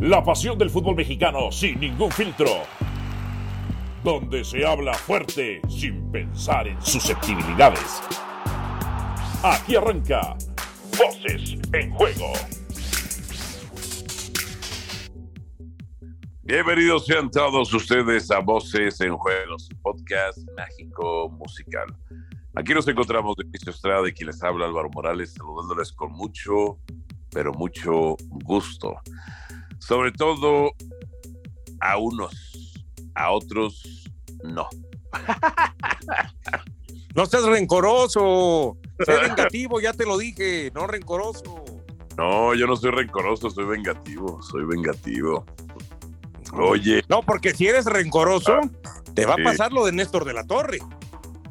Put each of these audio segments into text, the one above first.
La pasión del fútbol mexicano sin ningún filtro. Donde se habla fuerte sin pensar en susceptibilidades. Aquí arranca Voces en Juego. Bienvenidos sean todos ustedes a Voces en Juego, podcast mágico musical. Aquí nos encontramos de Cristo Estrada y quien les habla Álvaro Morales, saludándoles con mucho, pero mucho gusto. Sobre todo a unos, a otros no. No seas rencoroso, sé vengativo, ya te lo dije, no rencoroso. No, yo no soy rencoroso, soy vengativo, soy vengativo. Oye. No, porque si eres rencoroso, te va a pasar lo de Néstor de la Torre,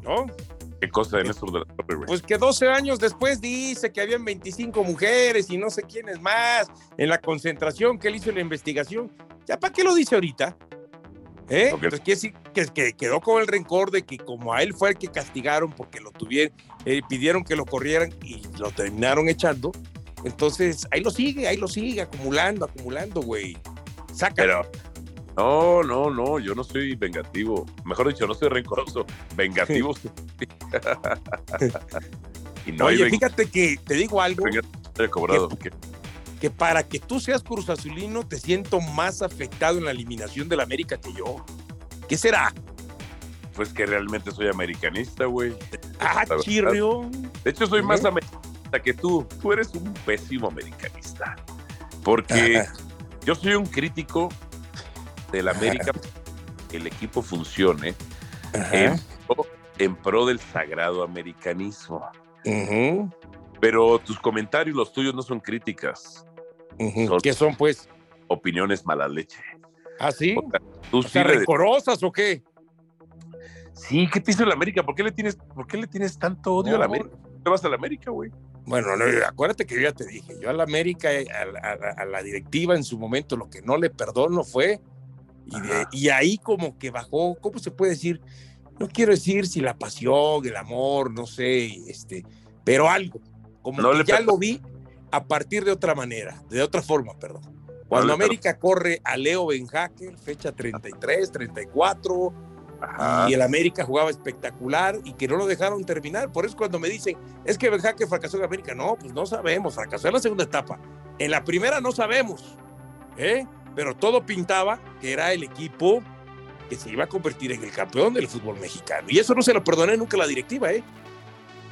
¿no? ¿Qué cosa de Néstor de la Torre, güey? Pues que 12 años después dice que habían 25 mujeres y no sé quiénes más en la concentración que él hizo la investigación. ¿Ya para qué lo dice ahorita? ¿Eh? Okay. Entonces quiere decir que, que, quedó con el rencor de que como a él fue el que castigaron porque lo tuvieron, eh, pidieron que lo corrieran y lo terminaron echando. Entonces ahí lo sigue, ahí lo sigue, acumulando, acumulando, güey. Sácalo. Pero, no, no, no, yo no soy vengativo. Mejor dicho, no soy rencoroso. Vengativo. y no Oye, fíjate que te digo algo. Cobrado. Que, que, para que tú seas Cruz Azulino te siento más afectado en la eliminación del América que yo. ¿Qué será? Pues que realmente soy americanista, güey. Ah, chirrio. De hecho, soy ¿Eh? más americanista que tú. Tú eres un pésimo americanista. Porque Ajá. yo soy un crítico del América el equipo funcione en pro, en pro, del sagrado americanismo. Uh -huh. Pero tus comentarios, los tuyos, no son críticas. Uh -huh. son ¿Qué son, pues? Opiniones mala leche. ¿Ah, sí? O sea, ¿Tú o sea, sí le- ¿Rencorosas o qué? Sí, ¿qué te hizo el América? ¿Por qué le tienes, por qué le tienes tanto odio No. a la América? ¿Te vas a la América, güey? Bueno, no, acuérdate que yo ya te dije, yo a la América, a, a la directiva en su momento, lo que no le perdono fue, y, de- y ahí como que bajó, ¿cómo se puede decir? No quiero decir si la pasión, el amor, no sé, este, pero algo, como No que ya lo vi a partir de otra manera, de otra forma, perdón. Cuando América corre a Leo Benjaque, fecha 33, 34, Ajá. y el América jugaba espectacular y que no lo dejaron terminar. Por eso cuando me dicen, es que Benjaque fracasó en América, no, pues no sabemos, fracasó en la segunda etapa. En la primera no sabemos, ¿eh? Pero todo pintaba que era el equipo que se iba a convertir en el campeón del fútbol mexicano. Y eso no se lo perdoné nunca a la directiva, ¿eh?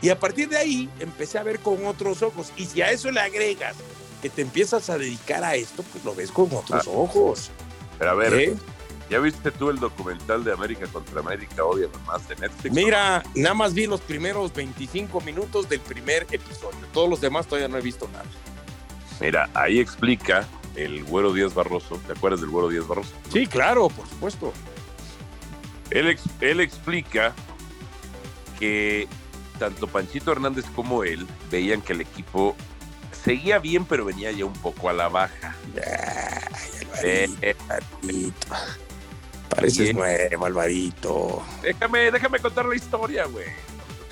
Y a partir de ahí empecé a ver con otros ojos. Y si a eso le agregas que te empiezas a dedicar a esto, pues lo ves con otros Ah. ojos. Pero a ver, ¿eh? ¿ya viste tú el documental de América contra América hoy además de Netflix? Mira, nada más vi los primeros 25 minutos del primer episodio. Todos los demás todavía no he visto nada. Mira, ahí explica el Güero Díaz Barroso. ¿Te acuerdas del Güero Díaz Barroso? Sí, claro, por supuesto. Él, ex- él explica que tanto Panchito Hernández como él veían que el equipo seguía bien, pero venía ya un poco a la baja. Ay, Eh, Alvarito, eh, Alvarito. Pareces Bien. nuevo, Alvarito. déjame, déjame contar la historia, güey.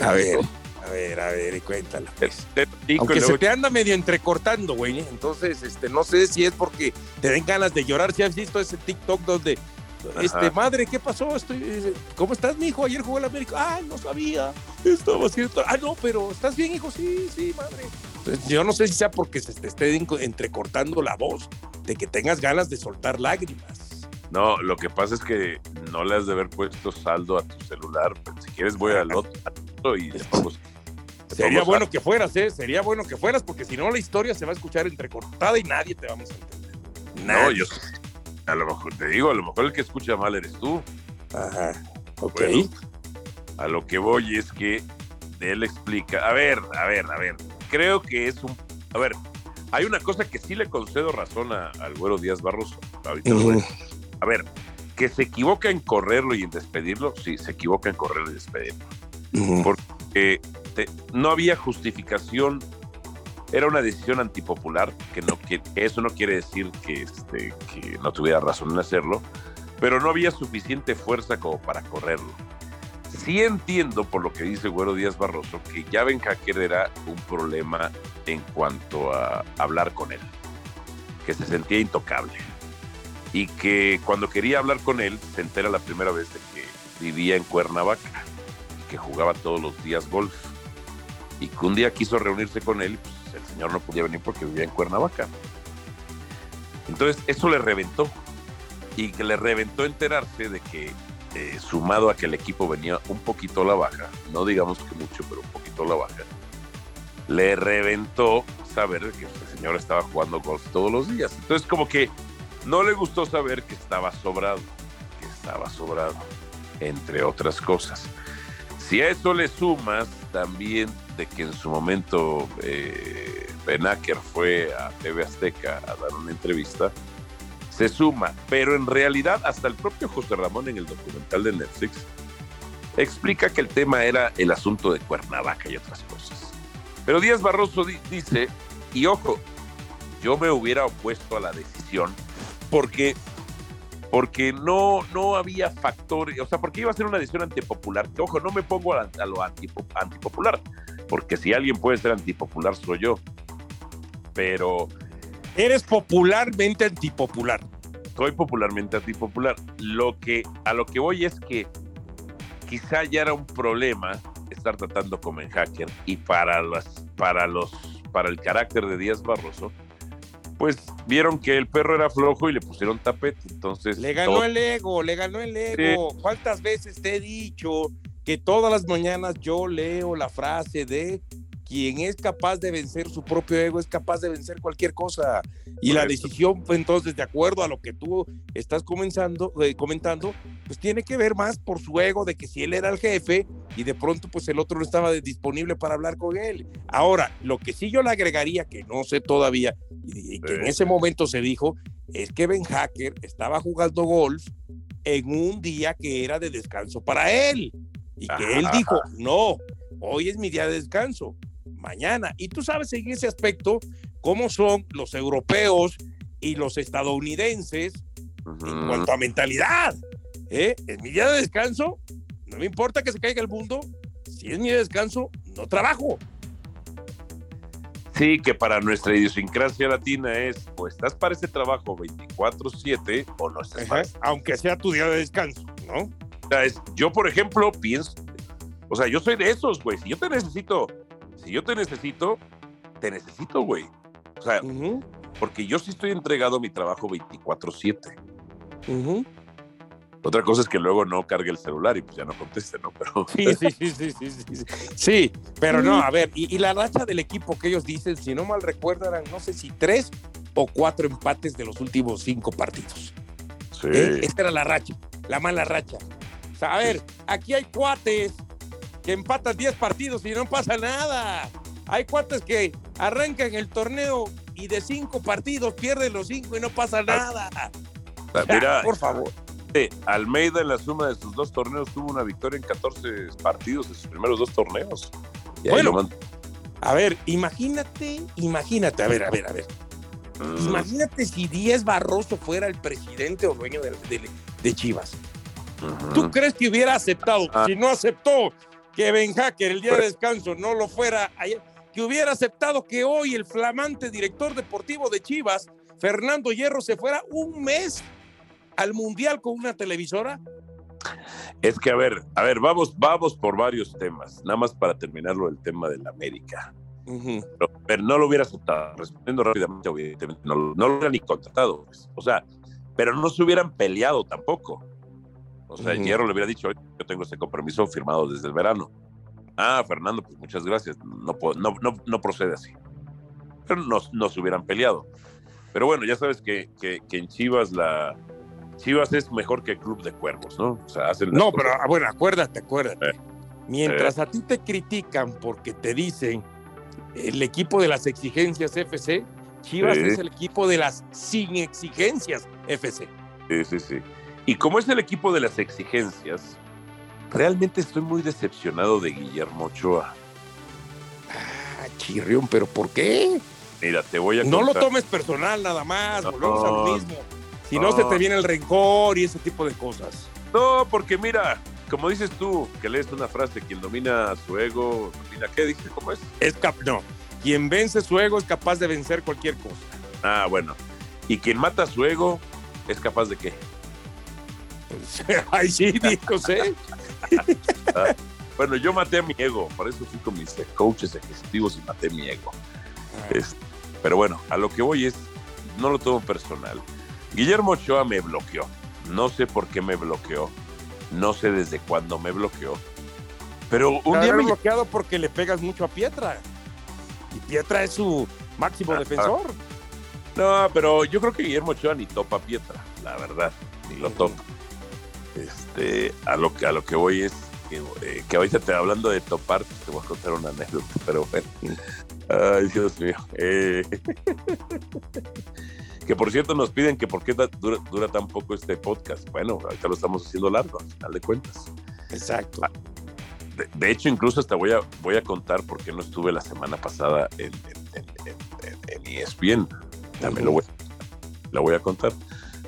A ver, a ver, a ver, y cuéntala. pues. Te platico Aunque se te anda medio entrecortando, güey. Entonces, este, no sé si es porque te den ganas de llorar. Si has visto ese TikTok donde, este, madre, ¿qué pasó? Estoy, eh, ¿Cómo estás, mi hijo? Ayer jugó el América. Ah, no sabía. Estaba haciendo. Ah, no, pero ¿estás bien, hijo? Sí, sí, madre. Entonces, yo no sé si sea porque se te esté en- entrecortando la voz, de que tengas ganas de soltar lágrimas. No, lo que pasa es que no le has de haber puesto saldo a tu celular. Pues, si quieres voy al otro, y le pongo- le Sería bueno que fueras, ¿eh? Sería bueno que fueras, porque si no, la historia se va a escuchar entrecortada y nadie te vamos a entender. No, Nadie. yo a lo mejor te digo, a lo mejor el que escucha mal eres tú. Ajá. Ok. Bueno, a lo que voy es que él explica, a ver, a ver, a ver, creo que es un, a ver, hay una cosa que sí le concedo razón a- al güero Díaz Barroso. Ahorita a ver, que se equivoca en correrlo y en despedirlo, sí, se equivoca en correrlo y despedirlo. Porque te- no había justificación, era una decisión antipopular, que eso no quiere decir que, este, que no tuviera razón en hacerlo, pero no había suficiente fuerza como para correrlo. Sí entiendo por lo que dice Güero Díaz Barroso que ya Ben Hacker era un problema en cuanto a hablar con él, que se sentía intocable. y que cuando quería hablar con él se entera la primera vez de que vivía en Cuernavaca y que jugaba todos los días golf. Y que un día quiso reunirse con él, pues el señor no podía venir porque vivía en Cuernavaca. Entonces eso le reventó y que le reventó enterarse de que eh, sumado a que el equipo venía un poquito a la baja, no digamos que mucho, pero un poquito a la baja, le reventó saber que el señor estaba jugando golf todos los días. Entonces como que no le gustó saber que estaba sobrado, que estaba sobrado, entre otras cosas. Si a eso le sumas también de que en su momento eh, Benaker fue a TV Azteca a dar una entrevista, se suma, pero en realidad hasta el propio José Ramón en el documental de Netflix explica que el tema era el asunto de Cuernavaca y otras cosas. Pero Díaz Barroso dice, y ojo, yo me hubiera opuesto a la decisión porque porque no, no había factores, o sea, porque iba a ser una decisión antipopular. Que, ojo, no me pongo a, lo antipopular, porque si alguien puede ser antipopular soy yo. Pero Eres popularmente antipopular. Soy popularmente antipopular. Lo que, a lo que voy es que quizá ya era un problema estar tratando como en hacker y para las, para los, para el carácter de Díaz Barroso, pues vieron que el perro era flojo y le pusieron tapete. Entonces. Le ganó el ego, le ganó el ego. ¿Cuántas veces te he dicho que todas las mañanas yo leo la frase de quien es capaz de vencer su propio ego es capaz de vencer cualquier cosa. Y la decisión, pues, entonces, de acuerdo a lo que tú estás comenzando, eh, comentando, pues tiene que ver más por su ego de que si él era el jefe y de pronto pues el otro no estaba disponible para hablar con él. Ahora, lo que sí yo le agregaría, que no sé todavía, y, que en ese momento se dijo, es que Ben Hacker estaba jugando golf en un día que era de descanso para él. Y que él dijo, no, hoy es mi día de descanso mañana. Y tú sabes en ese aspecto cómo son los europeos y los estadounidenses en cuanto a mentalidad. ¿eh? Es mi día de descanso, no me importa que se caiga el mundo, si es mi día de descanso, no trabajo. Sí, que para nuestra idiosincrasia latina es o estás para ese trabajo 24/7 o no estás Aunque sea tu día de descanso, ¿no? yo, por ejemplo, pienso, o sea, yo soy de esos, güey. Si yo te necesito si yo te necesito, te necesito, güey. O sea, porque yo sí estoy entregado a mi trabajo 24/7. Otra cosa es que luego no cargue el celular y pues ya no conteste, ¿no? Pero... Sí, sí, sí, sí, sí, sí. pero no, a ver, y, la racha del equipo que ellos dicen, si no mal recuerdo, eran no sé si tres o cuatro empates de los últimos cinco partidos. Sí. ¿Eh? Esta era la racha, la mala racha. O sea, a ver, aquí hay cuates que empatan 10 partidos y no pasa nada. Hay cuates que arrancan el torneo y de 5 partidos pierden los 5 y no pasa nada. Mira, por favor. Almeida en la suma de sus dos torneos tuvo una victoria en 14 partidos de sus primeros dos torneos. bueno, a ver, imagínate, imagínate, a ver, a ver, a ver. Mm. Imagínate si Díaz Barroso fuera el presidente o dueño de, Chivas. ¿Tú crees que hubiera aceptado? Ah. Si no aceptó, que Ben Hacker el día de descanso no lo fuera ayer, que hubiera aceptado que hoy el flamante director deportivo de Chivas, Fernando Hierro, se fuera un mes al Mundial con una televisora? Es que, a ver, a ver, vamos, vamos por varios temas, nada más para terminarlo el tema de la América. pero, no lo hubiera aceptado, respondiendo rápidamente, no, lo hubiera ni contratado. Pues. O sea, pero no se hubieran peleado tampoco. O sea, Hierro le hubiera dicho, yo tengo ese compromiso firmado desde el verano. Ah, Fernando, pues muchas gracias. No, no, no, no procede así. Pero nos, nos hubieran peleado. Pero bueno, ya sabes que, que, en Chivas la, Chivas es mejor que el Club de Cuervos, ¿no? O sea, hacen no, pero ah, bueno, acuérdate, acuérdate. Eh, Mientras eh. a ti te critican porque te dicen el equipo de las exigencias FC, Chivas es el equipo de las sin exigencias FC. Sí, sí, sí. Y como es el equipo de las exigencias, realmente estoy muy decepcionado de Guillermo Ochoa. Ah, chirrión, pero ¿por qué? Mira, te voy a No lo tomes personal nada más, volvemos a lo mismo. Si no, se te viene el rencor y ese tipo de cosas. No, porque mira, como dices tú, que lees una frase, quien domina su ego, domina, ¿qué dices? ¿Cómo es? Es cap no, quien vence su ego es capaz de vencer cualquier cosa. Ah, bueno. Y quien mata su ego ¿Es capaz de qué? Ay, sí, dijo. Ah, bueno, yo maté a mi ego, por eso fui con mis coaches ejecutivos y maté mi ego. Es- pero bueno, a lo que voy es, no lo tomo personal. Guillermo Ochoa me bloqueó. No sé por qué me bloqueó. No sé desde cuándo me bloqueó. Pero un día me bloqueado porque le pegas mucho a Pietra. Y Pietra es su máximo defensor. No, pero yo creo que Guillermo Ochoa ni topa Pietra, la verdad, ni lo topa. Este, a lo que a lo que voy es que, eh, que ahorita te hablando de topar, te voy a contar una anécdota, pero bueno. Ay, Dios mío. Eh, que por cierto nos piden que por qué dura, dura tan poco este podcast. Bueno, ahorita lo estamos haciendo largo, al final de cuentas. Exacto. De, de hecho, incluso hasta voy a, voy a contar por qué no estuve la semana pasada en, en, en- en- en E ESPN. También lo voy, la voy a contar.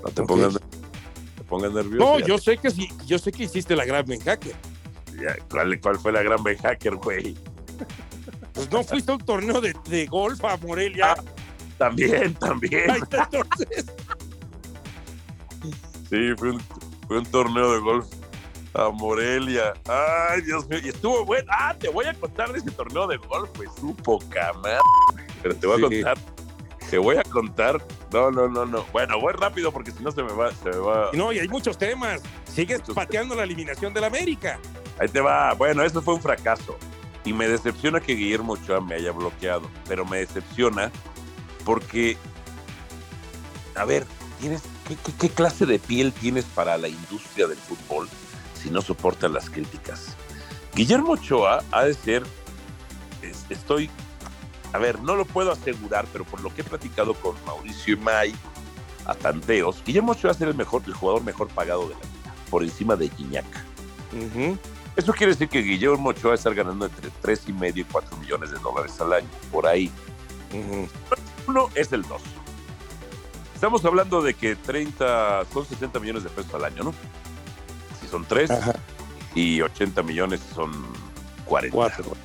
No te Ok. pongas, pongas nervioso. No, yo sé que sí, yo sé que hiciste la gran Ben Hacker. Ya, ¿cuál, cuál fue la gran Ben Hacker, güey? Pues no fuiste a un torneo de, de golf a Morelia. Ah, También, también. Ahí está, entonces. Sí, fue un, fue un torneo de golf a Morelia. Ay, Dios mío. Y estuvo bueno. Ah, te voy a contar de ese torneo de golf, pues, su poca madre. Pero te voy a contar. Te voy a contar. No, no, no, no. Bueno, voy rápido porque si no se me va, se me va. No, y hay muchos temas. Sigues Muchos pateando la eliminación del América. Ahí te va. Bueno, eso fue un fracaso. Y me decepciona que Guillermo Ochoa me haya bloqueado. Pero me decepciona porque, a ver, tienes, ¿qué, qué, qué clase de piel tienes para la industria del fútbol si no soportas las críticas? Guillermo Ochoa ha de ser, es- estoy, a ver, no lo puedo asegurar, pero por lo que he platicado con Mauricio y May, a tanteos, Guillermo Ochoa ser el, mejor, el jugador mejor pagado de la liga, por encima de Guiñac. Eso quiere decir que Guillermo Ochoa va a estar ganando entre 3 y medio y 4 millones de dólares al año, por ahí. Uno es el 2. Estamos hablando de que 30, son 60 millones de pesos al año, ¿no? Si son 3 Ajá. y 80 millones son 40. Cuatro.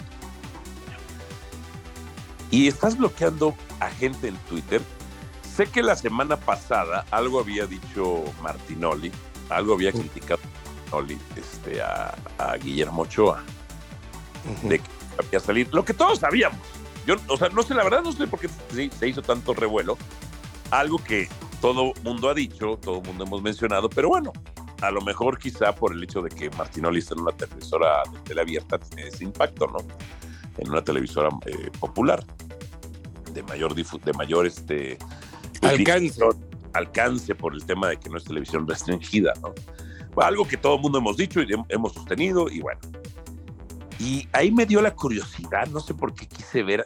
Y estás bloqueando a gente en Twitter. Sé que la semana pasada algo había dicho Martinoli, algo había criticado Martinoli este, a, a Guillermo Ochoa. De que había salir. Lo que todos sabíamos. Yo, o sea, no sé, la verdad no sé por qué se, se hizo tanto revuelo. Algo que todo mundo ha dicho, todo mundo hemos mencionado, pero bueno, a lo mejor quizá por el hecho de que Martinoli está en una televisora de tele abierta tiene ese impacto, ¿no? En una televisora eh, popular, de mayor, de mayor este, Alcance. alcance por el tema de que no es televisión restringida, ¿no? Bueno, algo que todo el mundo hemos dicho y hem- hemos sostenido, y bueno. Y ahí me dio la curiosidad, no sé por qué quise ver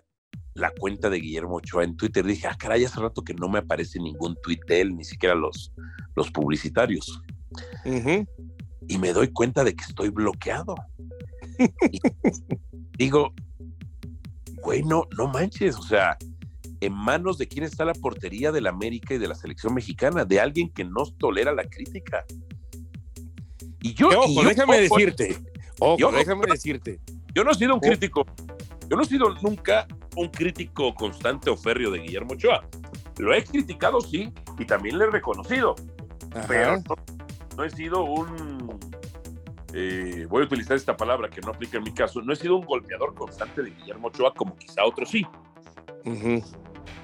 la cuenta de Guillermo Ochoa en Twitter. Dije, ah, caray, hace rato que no me aparece ningún tweet de él, ni siquiera los, los publicitarios. Ujú. Y me doy cuenta de que estoy bloqueado. Y digo, güey, no, no manches, o sea, en manos de quién está la portería del América y de la selección mexicana, de alguien que no tolera la crítica. Y yo, Que, y Ojo, yo- déjame ojo, decirte. Ojo, Yo- déjame decirte. Yo no he sido un Oh. crítico, yo no he sido nunca un crítico constante o férreo de Guillermo Ochoa. Lo he criticado, sí, y también le he reconocido, pero no, no he sido un, eh, voy a utilizar esta palabra que no aplica en mi caso, no he sido un golpeador constante de Guillermo Ochoa como quizá otros sí. Ujú.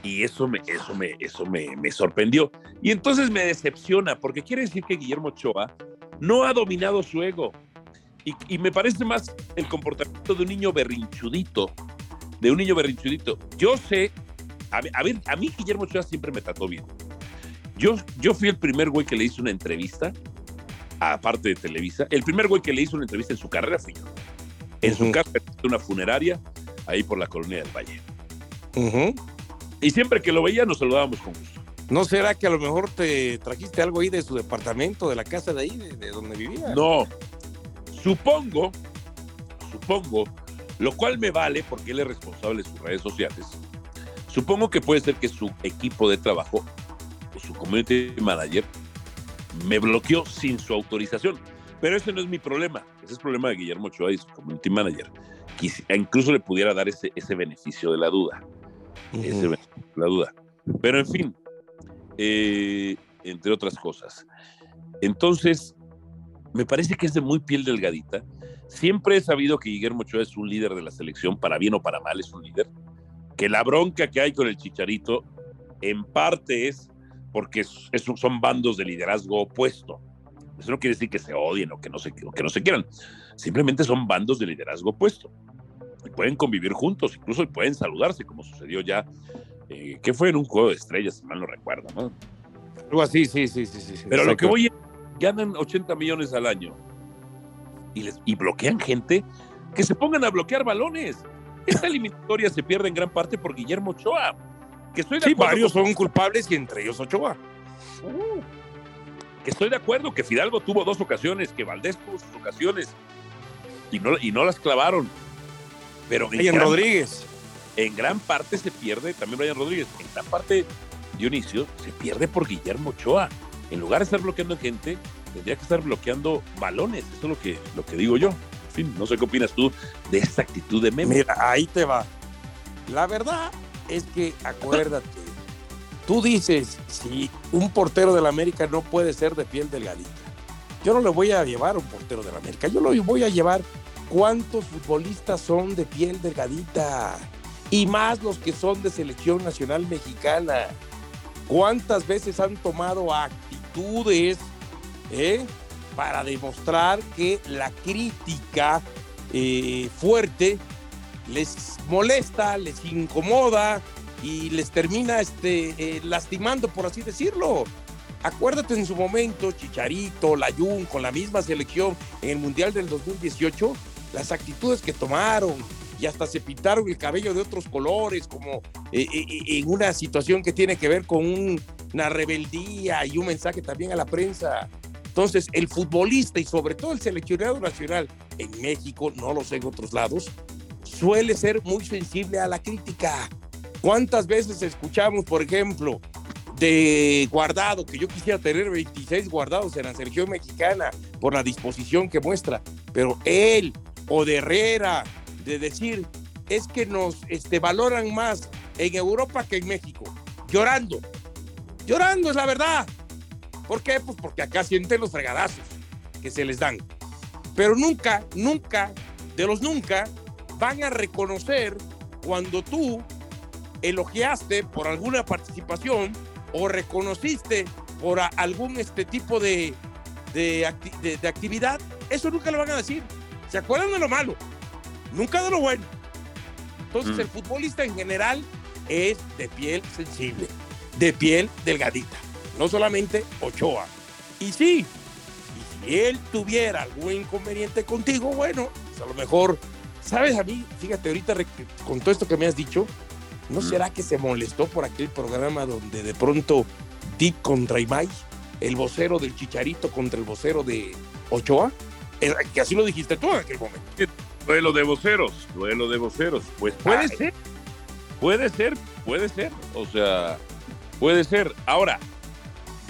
Y eso me, eso me, eso me, me sorprendió. Y entonces me decepciona, porque quiere decir que Guillermo Ochoa no ha dominado su ego. Y, y me parece más el comportamiento de un niño berrinchudito, de un niño berrinchudito. Yo sé, a, ver- a ver, a mí Guillermo Ochoa siempre me trató bien. Yo, yo fui el primer güey que le hizo una entrevista, aparte de Televisa, el primer güey que le hizo una entrevista en su carrera fui yo. En su Ujú. casa, en una funeraria, ahí por la colonia del Valle. Ujú. Y siempre que lo veía nos saludábamos con gusto. ¿No será que a lo mejor te trajiste algo ahí de su departamento, de la casa de ahí, de, de donde vivía? No, supongo, supongo, lo cual me vale porque él es responsable de sus redes sociales. Supongo que puede ser que su equipo de trabajo o su community manager me bloqueó sin su autorización. Pero ese no es mi problema. Ese es el problema de Guillermo Ochoa y su community manager. Quisi- incluso le pudiera dar ese, ese beneficio de la duda. Ese beneficio de la duda. Pero en fin, eh, entre otras cosas. Entonces, me parece que es de muy piel delgadita. Siempre he sabido que Guillermo Ochoa es un líder de la selección, para bien o para mal es un líder. Que la bronca que hay con el Chicharito, en parte es porque son bandos de liderazgo opuesto. Eso no quiere decir que se odien o que no se, que no se quieran. Simplemente son bandos de liderazgo opuesto. Y pueden convivir juntos, incluso pueden saludarse, como sucedió ya, eh, que fue en un juego de estrellas, si mal no recuerdo, ¿no? Algo así, sí, sí, sí. sí Pero lo que voy ganan 80 millones al año y, les, y bloquean gente que se pongan a bloquear balones. Esta eliminatoria se pierde en gran parte por Guillermo Ochoa. Que estoy sí, varios son culpables y entre ellos Ochoa. Uh, que estoy de acuerdo que Fidalgo tuvo dos ocasiones, que Valdés tuvo sus ocasiones y no, y no las clavaron. Pero en Rodríguez. En gran parte se pierde, también Brian Rodríguez, en gran parte Dionisio se pierde por Guillermo Ochoa. En lugar de estar bloqueando gente, tendría que estar bloqueando balones. Eso es lo que, lo que digo yo. En fin, no sé qué opinas tú de esta actitud de Memo. Mira, ahí te va. La verdad es que acuérdate, tú dices, si un portero del América no puede ser de piel delgadita, yo no le voy a llevar a un portero del América, yo lo voy a llevar cuántos futbolistas son de piel delgadita y más los que son de selección nacional mexicana. ¿Cuántas veces han tomado actitudes eh, para demostrar que la crítica eh, fuerte les molesta, les incomoda y les termina este, eh, lastimando, por así decirlo. Acuérdate en su momento, Chicharito, Layún, con la misma selección en el Mundial del 2018, las actitudes que tomaron y hasta se pintaron el cabello de otros colores, como eh, eh, en una situación que tiene que ver con una rebeldía y un mensaje también a la prensa. Entonces, el futbolista y sobre todo el seleccionado nacional en México, no lo sé en otros lados, suele ser muy sensible a la crítica. ¿Cuántas veces escuchamos, por ejemplo, de guardado, que yo quisiera tener 26 guardados en la selección mexicana por la disposición que muestra, pero él o de Herrera, de decir, es que nos este, valoran más en Europa que en México, llorando, llorando es la verdad. ¿Por qué? Pues porque acá sienten los fregadazos que se les dan. Pero nunca, nunca, de los nunca, van a reconocer cuando tú elogiaste por alguna participación o reconociste por algún este tipo de, de, actividad, eso nunca lo van a decir. ¿Se acuerdan de lo malo? Nunca de lo bueno. Entonces mm. el futbolista en general es de piel sensible, de piel delgadita, no solamente Ochoa. Y sí, y si él tuviera algún inconveniente contigo, bueno, pues a lo mejor ¿Sabes a mí? Fíjate, ahorita con todo esto que me has dicho, ¿no será que se molestó por aquel programa donde de pronto Dick contra Imai, el vocero del Chicharito contra el vocero de Ochoa? Que así lo dijiste tú en aquel momento. Duelo de voceros, duelo de voceros. Pues puede ser, puede ser, puede ser. O sea, puede ser. Ahora,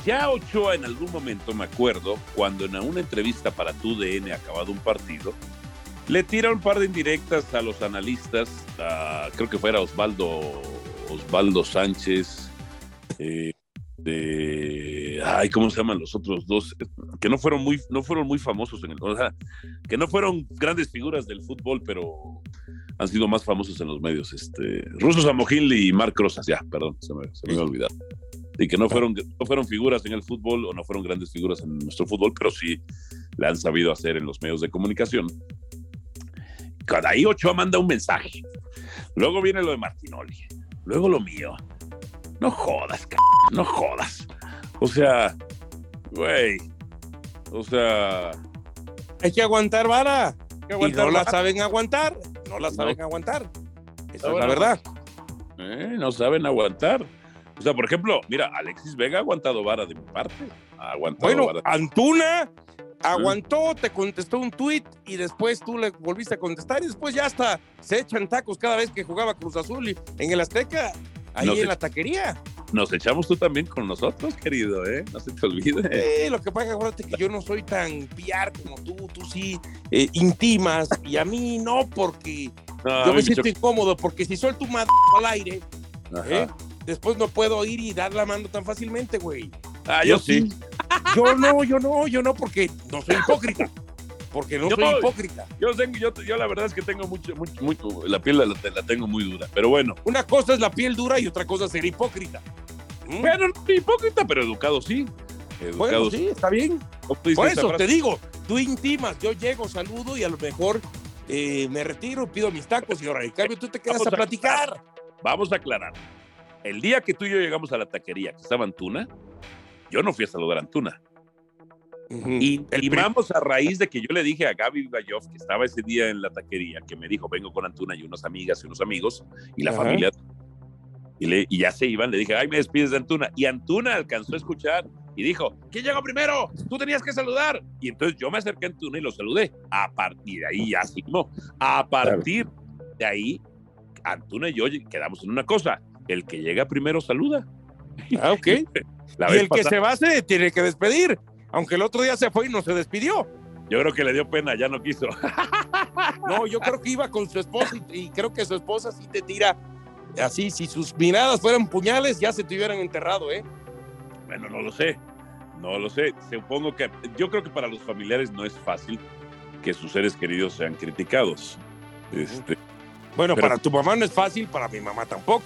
ya Ochoa en algún momento, me acuerdo, cuando en una entrevista para tu DN acabado un partido, le tira un par de indirectas a los analistas, creo que fuera Osvaldo, Osvaldo Sánchez, eh, de, ay, ¿cómo se llaman los otros dos? Que no fueron muy, no fueron muy famosos en el, o sea, que no fueron grandes figuras del fútbol, pero han sido más famosos en los medios, este, Russo Samoginli y Marc Rosas, ya, perdón, se me, se me olvidado. Y que no fueron, no fueron figuras en el fútbol o no fueron grandes figuras en nuestro fútbol, pero sí le han sabido hacer en los medios de comunicación cada ahí Ochoa manda un mensaje. Luego viene lo de Martinoli. Luego lo mío. No jodas, no jodas. O sea, güey. O sea. Hay que aguantar, vara. y no la saben aguantar. No la saben aguantar. Esa es la verdad. Eh, no saben aguantar. O sea, por ejemplo, mira, Alexis Vega ha aguantado vara de mi parte. Ha aguantado bueno, Antuna aguantó, te contestó un tuit y después tú le volviste a contestar y después ya hasta se echan tacos cada vez que jugaba Cruz Azul y en el Azteca, ahí en la taquería. Nos echamos tú también con nosotros, querido, ¿eh? No se te olvide. Sí, lo que pasa, acuérdate que yo no soy tan piar como tú, tú sí eh, intimas y a mí no, porque yo me siento incómodo, porque si suelto un madre al aire, ¿eh? después no puedo ir y dar la mano tan fácilmente, güey. Ah, yo, sí. Yo no, yo no, yo no, porque no soy hipócrita. Porque no Yo- soy hipócrita. Yo, tengo, yo, yo la verdad es que tengo mucho, mucho, mucho- la piel la, la tengo muy dura, pero bueno. Una cosa es la piel dura y otra cosa es ser hipócrita. ¿Mm? Bueno, no hipócrita, pero educado sí. Educado Bueno, sí, está bien. ¿Cómo dice Por eso te digo, tú intimas, yo llego, saludo y a lo mejor eh, me retiro, pido mis tacos y ahora en cambio tú te quedas Vamos a a- platicar. Vamos a aclarar. El día que tú y yo llegamos a la taquería que estaba Antuna, yo no fui a saludar a Antuna. Y pri- intimamos a raíz de que yo le dije a Gaby Bayov, que estaba ese día en la taquería, que me dijo, vengo con Antuna y unas amigas y unos amigos, y la Ajá. familia. Y, le- y ya se iban, le dije, ay, me despides de Antuna. Y Antuna alcanzó a escuchar y dijo, ¿quién llegó primero? Tú tenías que saludar. Y entonces yo me acerqué a Antuna y lo saludé. A partir de ahí ya firmó. A partir de ahí, Antuna y yo quedamos en una cosa. El que llega primero saluda. Ah, ok. Y el que pasada- se va se tiene que despedir. Aunque el otro día se fue y no se despidió. Yo creo que le dio pena, ya no quiso. No, yo creo que iba con su esposa y, y creo que su esposa sí te tira así. Si sus miradas fueran puñales, ya se te hubieran enterrado, ¿eh? Bueno, no lo sé. No lo sé. Supongo que yo creo que para los familiares no es fácil que sus seres queridos sean criticados. Este, Bueno, Pero- para tu mamá no es fácil, para mi mamá tampoco.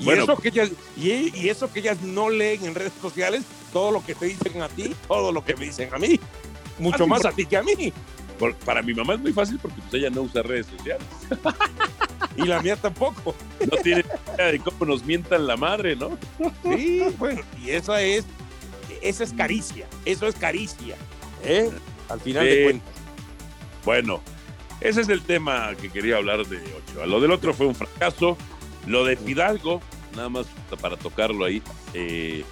Y, Bueno. eso que ellas, y, y eso que ellas no leen en redes sociales, todo lo que te dicen a ti, todo lo que me dicen a mí. Mucho más por- a ti que a mí. por- para mi mamá es muy fácil porque pues, ella no usa redes sociales. Y la mía tampoco. No tiene idea de cómo nos mientan la madre, ¿no? Sí, bueno, y esa es, esa es caricia. Eso es caricia. ¿eh? Al final Sí. de cuentas. Bueno, ese es el tema que quería hablar de Ochoa. Lo del otro fue un fracaso. Lo de Fidalgo, nada más para tocarlo ahí, eh,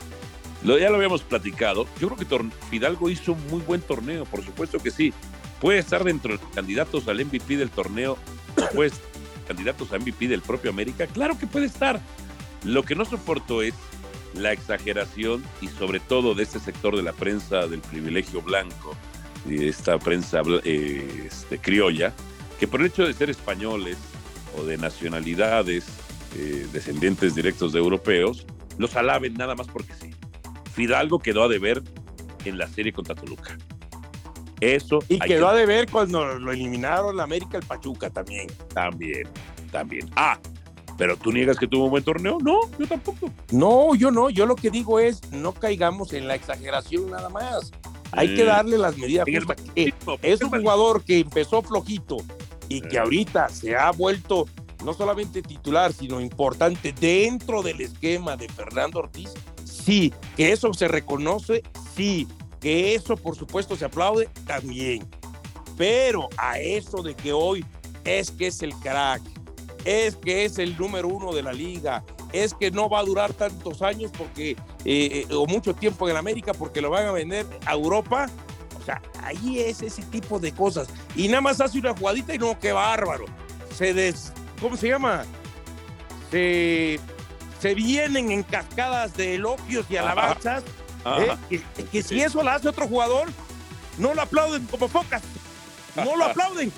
lo, ya lo habíamos platicado. Yo creo que Fidalgo hizo un muy buen torneo, por supuesto que sí. Puede estar dentro de candidatos al MVP del torneo, estar candidatos a MVP del propio América. Claro que puede estar. Lo que no soporto es la exageración y sobre todo de este sector de la prensa del privilegio blanco y de esta prensa eh, este, criolla, que por el hecho de ser españoles o de nacionalidades eh, descendientes directos de europeos, los alaben nada más porque sí. Fidalgo quedó a deber en la serie contra Toluca. Eso Y quedó que- a deber cuando lo eliminaron la América, el Pachuca también. también, también. Ah, pero tú niegas que tuvo un buen torneo? No, yo tampoco. No, yo no. Yo lo que digo es, no caigamos en la exageración nada más. Hay que Eh, darle las medidas el es un jugador que empezó flojito y que Eh. ahorita se ha vuelto no solamente titular, sino importante dentro del esquema de Fernando Ortiz. Sí, que eso se reconoce, sí, que eso por supuesto se aplaude también. Pero a eso de que hoy es que es el crack, es que es el número uno de la liga, es que no va a durar tantos años porque eh, eh, o mucho tiempo en América porque lo van a vender a Europa. O sea, ahí es ese tipo de cosas. Y nada más hace una jugadita y no, qué bárbaro. Se des, ¿cómo se llama? Se, se vienen en cascadas de elogios y alabanzas. ¿eh? Ajá. Que, que si eso lo hace otro jugador, no lo aplauden como pocas. No lo aplauden.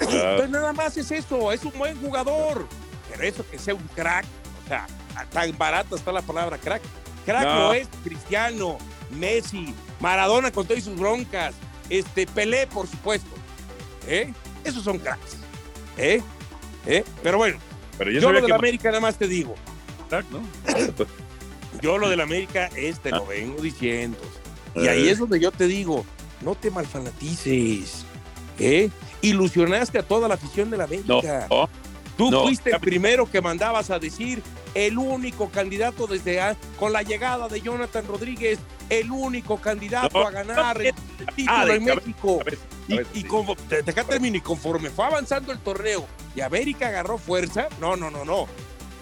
Entonces nada más es eso, es un buen jugador. Pero eso que sea un crack, o sea, tan barata está la palabra crack. Crack No. no, es Cristiano, Messi, Maradona con todas sus broncas, este, Pelé, por supuesto. ¿Eh? Esos son cracks. ¿Eh? ¿Eh? Pero bueno, Pero yo, yo, lo de la América nada más te digo. ¿no? Yo lo de la América es, te lo vengo diciendo. Y Eh. ahí es donde yo te digo, no te malfanatices. ¿Eh? Ilusionaste a toda la afición de la No, América. no, Tú No, fuiste el primero que mandabas a decir el único candidato desde a- con la llegada de Jonathan Rodríguez, el único candidato No, a ganar el, título Ah, de en México. cabeza, Y, cabeza, y sí. como, te, te termino, y conforme fue avanzando el torneo y América agarró fuerza, no, no, no, no.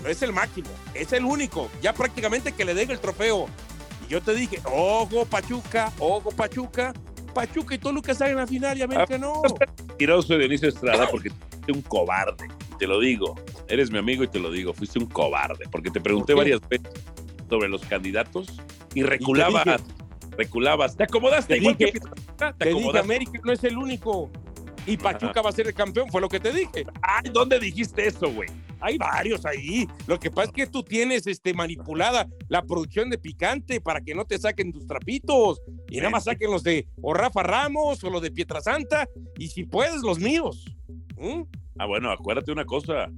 No es el máximo, es el único. Ya prácticamente que le den el trofeo. Y yo te dije, ojo Pachuca, ojo Pachuca. Pachuca y Toluca están en la final y América no. mentiroso Dionisio Estrada porque fuiste un cobarde. Y te lo digo. Eres mi amigo y te lo digo. Fuiste un cobarde. Porque te pregunté varias veces sobre los candidatos y reculabas. dije- reculabas. Te acomodaste Te igual dije- que Pizarro, Te dije, acomodaste. América no es el único. Y Pachuca va a ser el campeón, fue lo que te dije. Ay, ¿dónde dijiste eso, güey? Hay varios ahí. Lo que pasa es que tú tienes este, manipulada la producción de picante para que no te saquen tus trapitos y nada más saquen los de o Rafa Ramos o los de Pietrasanta y si puedes los míos. ¿Mm? Ah, bueno, acuérdate una cosa,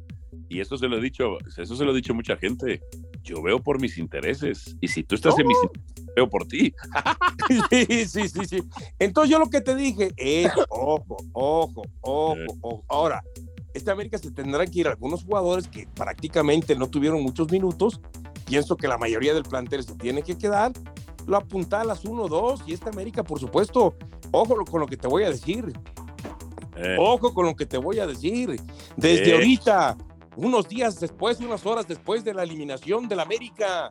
y eso se lo he dicho, eso se lo he dicho a mucha gente. Yo veo por mis intereses, y si tú estás en mis intereses, veo por ti. sí, sí, sí, sí. Entonces yo lo que te dije es, ojo, ojo, ojo, ojo. Ahora, esta América se tendrá que ir algunos jugadores que prácticamente no tuvieron muchos minutos. Pienso que la mayoría del plantel se tiene que quedar. Lo apuntalas uno, dos, y esta América, por supuesto, ojo con lo que te voy a decir. Eh, Ojo con lo que te voy a decir. Desde Eh. ahorita, unos días después, unas horas después de la eliminación del América,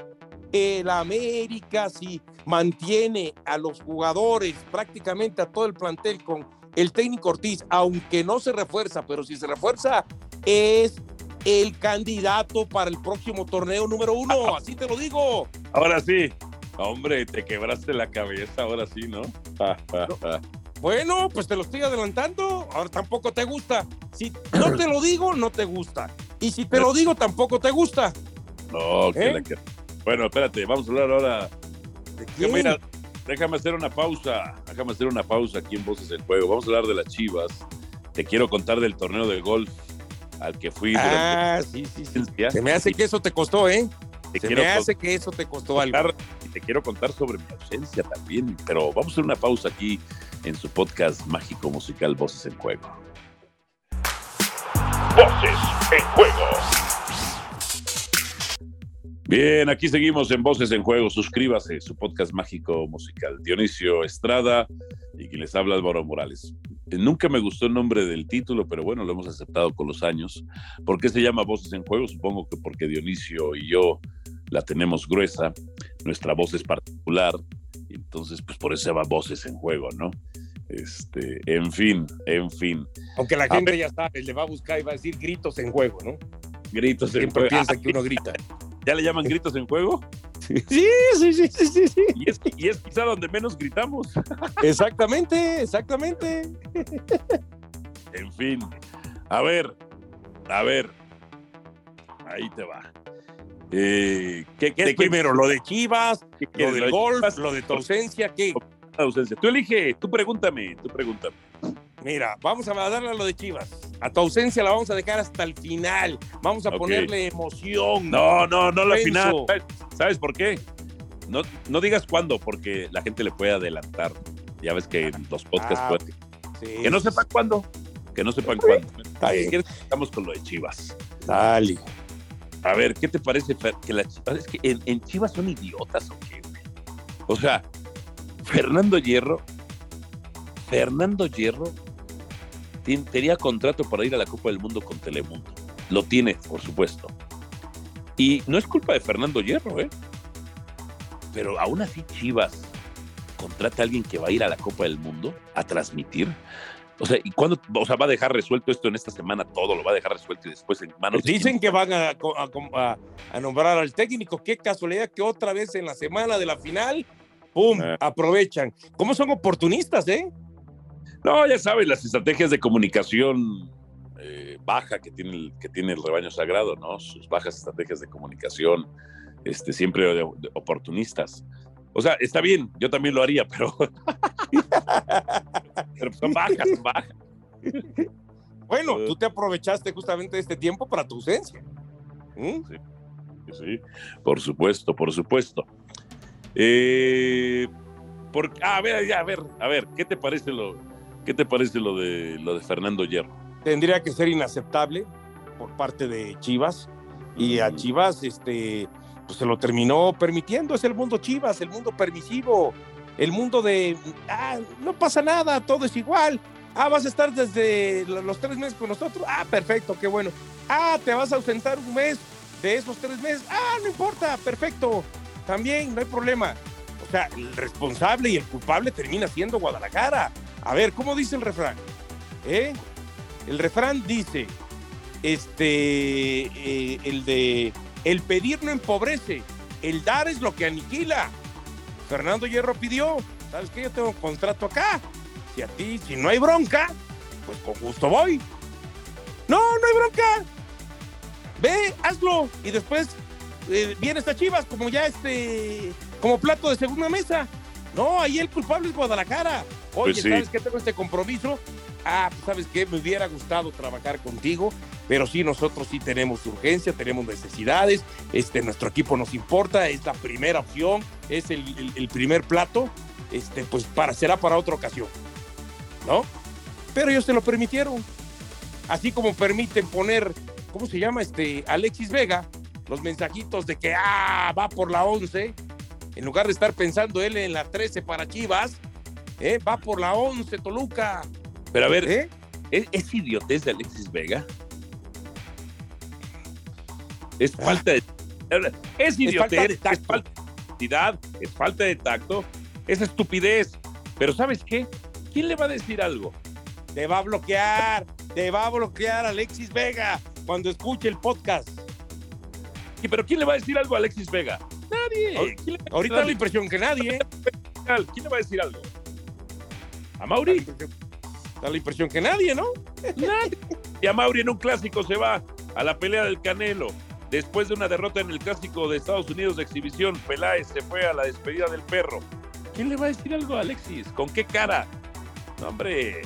el América si mantiene a los jugadores, prácticamente a todo el plantel con el técnico Ortiz, aunque no se refuerza, pero si se refuerza, es el candidato para el próximo torneo número uno, así te lo digo. ahora sí. Hombre, te quebraste la cabeza, ahora sí, ¿no? Bueno, pues te lo estoy adelantando. Ahora tampoco te gusta. Si no te lo digo, no te gusta. Y si te lo digo, tampoco te gusta. No, que ¿Eh? la que- Bueno, espérate, vamos a hablar ahora. ¿De Déjame, hacer una pausa. Déjame hacer una pausa aquí en Voces en Juego. Vamos a hablar de las Chivas. Te quiero contar del torneo de golf al que fui Ah, sí, sí, sí. Se me hace que eso te costó, ¿eh? Te Se me hace que eso te costó algo. contar, y te quiero contar sobre mi ausencia también. Pero vamos a hacer una pausa aquí en su podcast mágico musical Voces en Juego. Voces en juego. Bien, aquí seguimos en Voces en Juego. Suscríbase, su podcast mágico musical. Dionisio Estrada y quien les habla Álvaro Morales. Nunca me gustó el nombre del título, pero bueno, lo hemos aceptado con los años. ¿Por qué se llama Voces en Juego? Supongo que porque Dionisio y yo la tenemos gruesa, nuestra voz es particular, entonces pues por eso se llama Voces en Juego, ¿no? Este, en fin, en fin. Aunque la A gente ya sabe, le va a buscar y va a decir gritos en juego, ¿no? Gritos en Siempre juego. piensa Ah, que uno grita. ¿Ya le llaman gritos en juego? Sí, sí, sí, sí, sí, sí. Y es, y es quizá donde menos gritamos. Exactamente, exactamente. En fin. A ver, a ver. Ahí te va. Eh, ¿Qué, ¿Qué de primero? ¿Lo de Chivas? qué ¿Lo del de golf? Chivas? ¿Lo de tu ausencia? ¿Qué? Ausencia. Tú elige, tú pregúntame, tú pregúntame. Mira, vamos a darle a lo de Chivas. A tu ausencia la vamos a dejar hasta el final. Vamos a ponerle emoción. No, no, no la final. ¿Sabes, por qué? No, no digas cuándo, porque la gente le puede adelantar. Ya ves que en los podcasts Ah, pueden- Sí. Que no sepan cuándo. Que no sepan cuándo. Está bien. Estamos con lo de Chivas. Dale. A ver, ¿qué te parece que la? Es que en, en Chivas son idiotas o qué? O sea, Fernando Hierro, Fernando Hierro tenía contrato para ir a la Copa del Mundo con Telemundo. Lo tiene, por supuesto. Y no es culpa de Fernando Hierro, ¿eh? Pero aún así Chivas contrata a alguien que va a ir a la Copa del Mundo a transmitir. O sea, ¿y cuándo? O sea, va a dejar resuelto esto en esta semana todo, lo va a dejar resuelto y después en manos de Dicen que van a, a- a- a nombrar al técnico. Qué casualidad que otra vez en la semana de la final, ¡pum! Ah. Aprovechan. ¿Cómo son oportunistas, eh? No, ya sabes, las estrategias de comunicación eh, baja que tiene, el, que tiene el rebaño sagrado, ¿no? Sus bajas estrategias de comunicación, este, siempre de- de oportunistas. O sea, está bien, yo también lo haría, pero, pero son bajas, son bajas. Bueno, Eh. tú te aprovechaste justamente de este tiempo para tu ausencia. ¿Mm? Sí, por supuesto, por supuesto. Eh, por, ah, a ver, ya, a ver, a ver, ¿qué te parece lo, qué te parece lo de lo de Fernando Hierro? Tendría que ser inaceptable por parte de Chivas. Y a Mm. Chivas, este, pues se lo terminó permitiendo. Es el mundo Chivas, el mundo permisivo, el mundo de, ah, no pasa nada, todo es igual. Ah, vas a estar desde lo- los tres meses con nosotros. Ah, perfecto, qué bueno. Ah, te vas a ausentar un mes de esos tres meses. Ah, no importa, perfecto. También, no hay problema. O sea, el responsable y el culpable termina siendo Guadalajara. A ver, ¿cómo dice el refrán? ¿Eh? El refrán dice, este, eh, el de, el pedir no empobrece, el dar es lo que aniquila. Fernando Hierro pidió, ¿sabes qué? Yo tengo un contrato acá. Si a ti, si no hay bronca, pues con gusto voy. No, no hay bronca. Ve, hazlo. Y después eh, viene esta Chivas como ya este, como plato de segunda mesa. No, ahí el culpable es Guadalajara. Oye, Pues sí. ¿sabes qué? Tengo este compromiso. Ah, pues, ¿sabes qué? Me hubiera gustado trabajar contigo, pero sí, nosotros sí tenemos urgencia, tenemos necesidades, este, nuestro equipo nos importa, es la primera opción, es el, el- el primer plato, este, pues para, será para otra ocasión, ¿no? Pero ellos se lo permitieron. Así como permiten poner, ¿cómo se llama? Este, Alexis Vega, los mensajitos de que, ah, va por la 11, en lugar de estar pensando él en la 13 para Chivas, ¿eh? va por la 11, Toluca. Pero a ver, ¿eh? ¿es, es idiotez de Alexis Vega? Es falta de. Es falta idiotez, es tacto. falta de honestidad, es falta de tacto, es estupidez. Pero ¿sabes qué? ¿Quién le va a decir algo? Te va a bloquear, te va a bloquear Alexis Vega cuando escuche el podcast. Pero ¿quién le va a decir algo a Alexis Vega? Nadie. Ahor- ¿Quién le va a Ahorita da la impresión que nadie, ¿eh? ¿Quién le va a decir algo? ¿A Mauri? Da la impresión que nadie, ¿no? Nadie. Y a Mauri en un clásico se va a la pelea del Canelo. Después de una derrota en el clásico de Estados Unidos de exhibición, Peláez se fue a la despedida del perro. ¿Quién le va a decir algo a Alexis? ¿Con qué cara? No, hombre,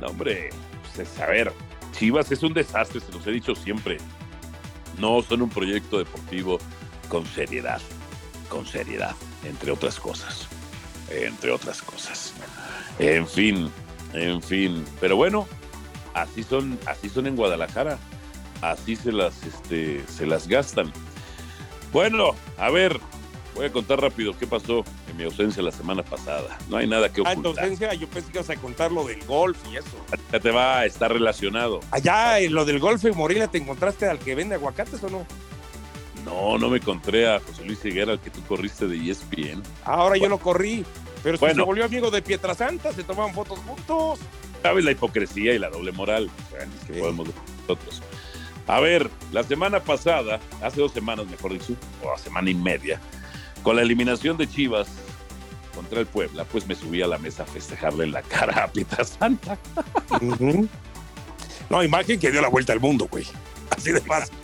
no, hombre. Pues, a ver, Chivas es un desastre, se los he dicho siempre. No son un proyecto deportivo con seriedad, con seriedad, entre otras cosas. Entre otras cosas. En fin, en fin. Pero bueno, así son, así son en Guadalajara. Así se las, este, se las gastan. Bueno, a ver, voy a contar rápido qué pasó en mi ausencia la semana pasada. No hay nada que Ah, en tu ocultar. ausencia, yo pensé que ibas a contar lo del golf y eso. Ya te va a estar relacionado. Allá en lo del golf en Morelia, ¿te encontraste al que vende aguacates o no? No, no me encontré a José Luis Higuera, al que tú corriste de ESPN. Ahora yo lo corrí, pero Bueno. se volvió amigo de Pietrasanta, se tomaban fotos juntos. sabes la hipocresía y la doble moral es que Sí. podemos nosotros. A ver, la semana pasada, hace dos semanas mejor dicho, o semana y media, con la eliminación de Chivas contra el Puebla, pues me subí a la mesa a festejarle en la cara a Pietra Santa. Ujú. No, imagen que dio la vuelta al mundo, güey. Así de fácil.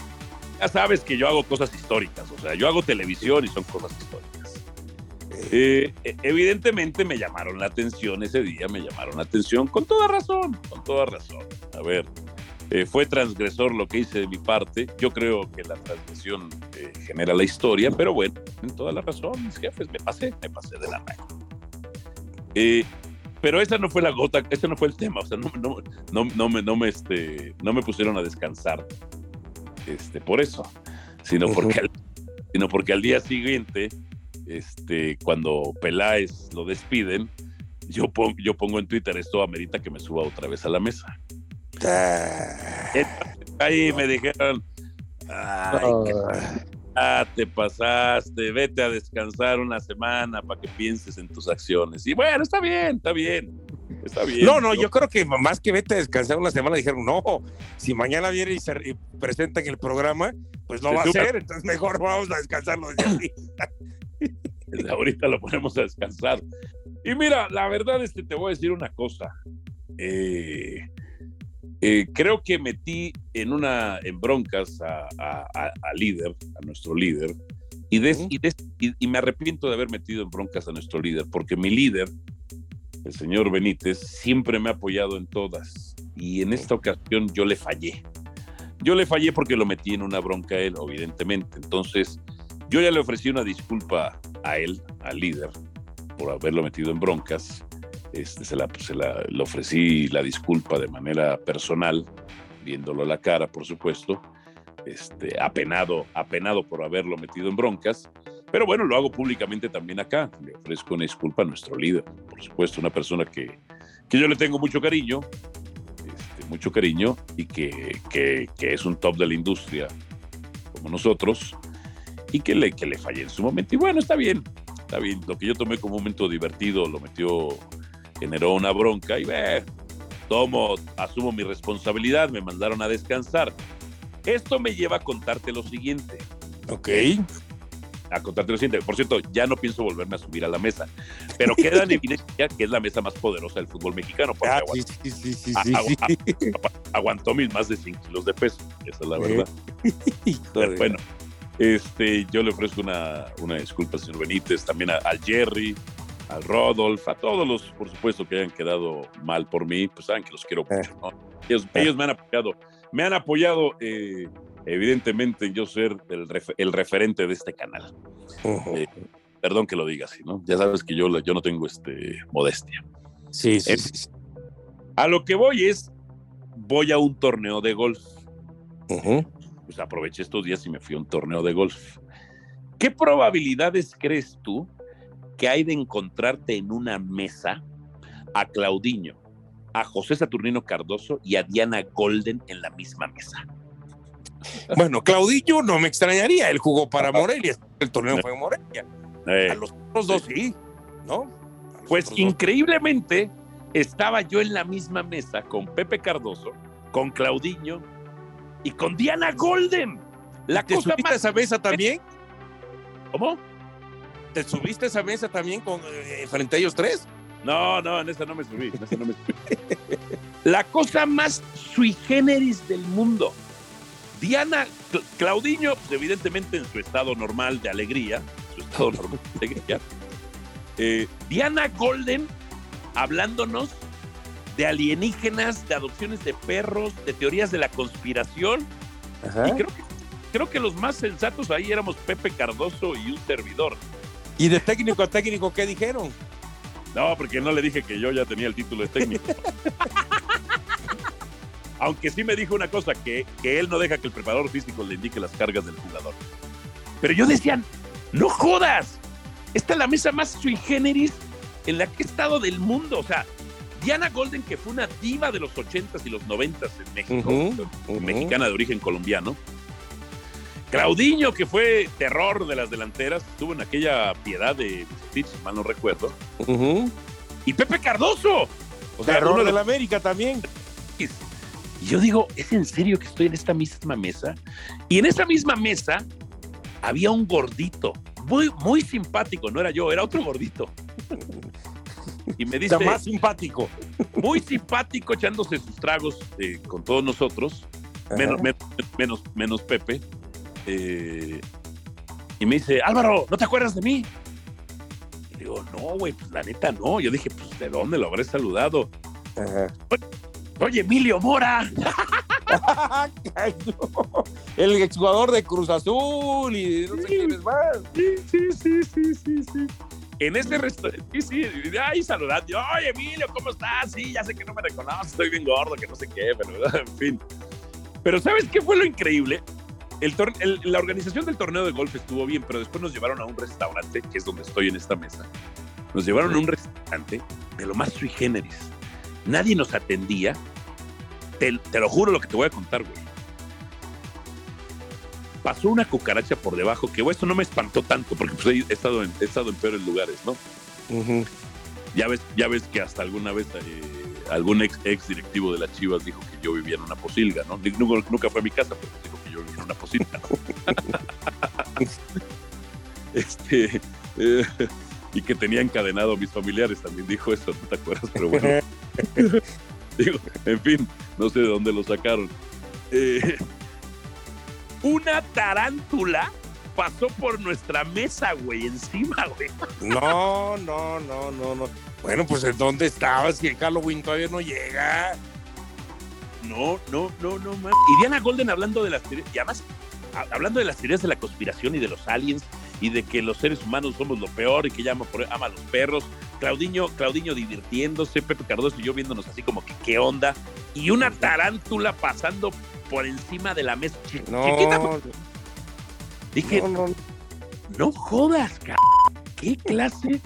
Ya sabes que yo hago cosas históricas, o sea, yo hago televisión y son cosas históricas. Eh, eh, evidentemente me llamaron la atención ese día, me llamaron la atención con toda razón, con toda razón. A ver, eh, fue transgresor lo que hice de mi parte. Yo creo que la transgresión eh, genera la historia, pero bueno, en toda la razón, mis jefes, me pasé, me pasé de la mano. Eh, pero esa no fue la gota, ese no fue el tema, o sea, no, no, no, no me, no, me, este, no me pusieron a descansar este, por eso, sino porque, al, sino porque al día siguiente, este, cuando Peláez lo despiden, yo, pon- yo pongo en Twitter esto amerita que me suba otra vez a la mesa. Ahí me dijeron, ay, qué Ah, te pasaste, vete a descansar una semana para que pienses en tus acciones. Y bueno, está bien, está bien, está bien. No, no, yo creo que más que vete a descansar una semana, dijeron, no, si mañana viene y se y presenta en el programa, pues no va a ser, entonces mejor vamos a descansarlo. Desde ahorita lo ponemos a descansar. Y mira, la verdad es que te voy a decir una cosa. Eh, eh, creo que metí en una en broncas a, a- a- a líder, a nuestro líder, y, des- y des- y- y me arrepiento de haber metido en broncas a nuestro líder, porque mi líder, el señor Benítez, siempre me ha apoyado en todas. Y en esta ocasión yo le fallé. Yo le fallé porque lo metí en una bronca a él, evidentemente. Entonces, yo ya le ofrecí una disculpa a él, al líder, por haberlo metido en broncas. Este, se la, se la- le ofrecí la disculpa de manera personal, viéndolo a la cara, por supuesto. Este, apenado, apenado por haberlo metido en broncas. Pero bueno, lo hago públicamente también acá. Le ofrezco una disculpa a nuestro líder, por supuesto, una persona que, que yo le tengo mucho cariño, este, mucho cariño y que, que- que es un top de la industria como nosotros y que le, que le fallé en su momento. Y bueno, está bien, está bien. Lo que yo tomé como un momento divertido lo metió, generó una bronca y ve, tomo, asumo mi responsabilidad, me mandaron a descansar. Esto me lleva a contarte lo siguiente. Ok. a contratar lo siguiente. Por cierto, ya no pienso volverme a subir a la mesa, pero queda en evidencia que es la mesa más poderosa del fútbol mexicano. Porque Ah, aguantó, sí, sí, sí, a- a- a- aguantó mis más de 100 kilos de peso, esa es la verdad. Pero bueno, este, yo le ofrezco una, una disculpa, señor Benítez, también a- al Jerry, al Rodolf, a todos los, por supuesto, que hayan quedado mal por mí, pues saben que los quiero mucho, ¿no? Ellos, Eh. ellos me han apoyado, me han apoyado, eh, evidentemente, en yo ser el, ref- el referente de este canal. Eh, Perdón que lo diga así, ¿no? Ya sabes que yo, yo no tengo este, modestia. Sí, sí, Eh. A lo que voy es, voy a un torneo de golf. Pues aproveché estos días y me fui a un torneo de golf. ¿Qué probabilidades crees tú que hay de encontrarte en una mesa a Claudiño, a José Saturnino Cardoso y a Diana Golden en la misma mesa? Bueno, Claudillo no me extrañaría, él jugó para Morelia, el torneo fue en Morelia. Eh, A los otros dos sí, ¿no? Pues dos. increíblemente estaba yo en la misma mesa con Pepe Cardoso, con Claudiño y con Diana Golden. La ¿Te cosa subiste a más... esa mesa también? ¿Cómo? ¿Te subiste a esa mesa también con, eh, frente a ellos tres? No, no, en esa no me subí, en esa no me subí. La cosa más sui generis del mundo. Diana, Cl- Claudiño, pues, evidentemente en su estado normal de alegría, su estado normal de alegría. Eh, Diana Golden hablándonos de alienígenas, de adopciones de perros, de teorías de la conspiración. Ajá. Y creo que, creo que los más sensatos ahí éramos Pepe Cardoso y un servidor. ¿Y de técnico a técnico qué dijeron? No, porque no le dije que yo ya tenía el título de técnico. Aunque sí me dijo una cosa, que, que él no deja que el preparador físico le indique las cargas del jugador. Pero yo decía, no jodas, esta es la mesa más sui generis en la que he estado del mundo. O sea, Diana Golden, que fue una diva de los 80s y los 90s en México, Ujú, ujú. mexicana de origen colombiano. Claudiño, que fue terror de las delanteras, estuvo en aquella piedad de si mal no recuerdo. Y Pepe Cardoso. O sea, Terror uno de América también. Y yo digo, ¿es en serio que estoy en esta misma mesa? Y en esa misma mesa había un gordito, muy, muy simpático, no era yo, era otro gordito. Y me dice, Está más simpático. muy simpático, echándose sus tragos eh, con todos nosotros, menos, menos, menos Pepe. Eh, y me dice, Álvaro, ¿no te acuerdas de mí? Y digo, no, güey, pues la neta no. Yo dije, pues, ¿de dónde lo habré saludado? Ajá. Oye, Emilio Mora. El exjugador de Cruz Azul y no sé quiénes más. Sí, sí, sí, sí, sí, sí. En ese restaurante, sí, sí, ahí saludando. Oye, Emilio, ¿cómo estás? Sí, ya sé que no me reconoces, estoy bien gordo, que no sé qué, pero en fin. Pero ¿sabes qué fue lo increíble? El el- la organización del torneo de golf estuvo bien, pero después nos llevaron a un restaurante, que es donde estoy en esta mesa. Nos llevaron a un restaurante de lo más sui generis. Nadie nos atendía. Te, te lo juro lo que te voy a contar, güey. Pasó una cucaracha por debajo, que güey, eso no me espantó tanto, porque pues, he, estado en, he estado en peores lugares, ¿no? Ujú. Ya ves, ya ves que hasta alguna vez eh, algún ex, ex directivo de las Chivas dijo que yo vivía en una posilga, ¿no? Nunca, nunca fue a mi casa, pero dijo yo en una. ¿no? este, eh, y que tenía encadenado a mis familiares, también dijo eso, ¿no te acuerdas? Pero bueno, digo, en fin, no sé de dónde lo sacaron. Eh, una tarántula pasó por nuestra mesa, güey, encima, güey. No, no, no, no, no. Bueno, pues ¿en dónde estabas? El Halloween todavía no llega. No, no, no, no más. Y Diana Golden hablando de las teorías, y además hablando de las teorías de la conspiración y de los aliens y de que los seres humanos somos lo peor y que ella ama, por- ama a los perros. Claudiño, Claudiño divirtiéndose, Pepe Cardoso y yo viéndonos así como que qué onda. Y una tarántula pasando por encima de la mesa. Chiquita, No, dije, no, no. no jodas, cabrón. ¿Qué clase?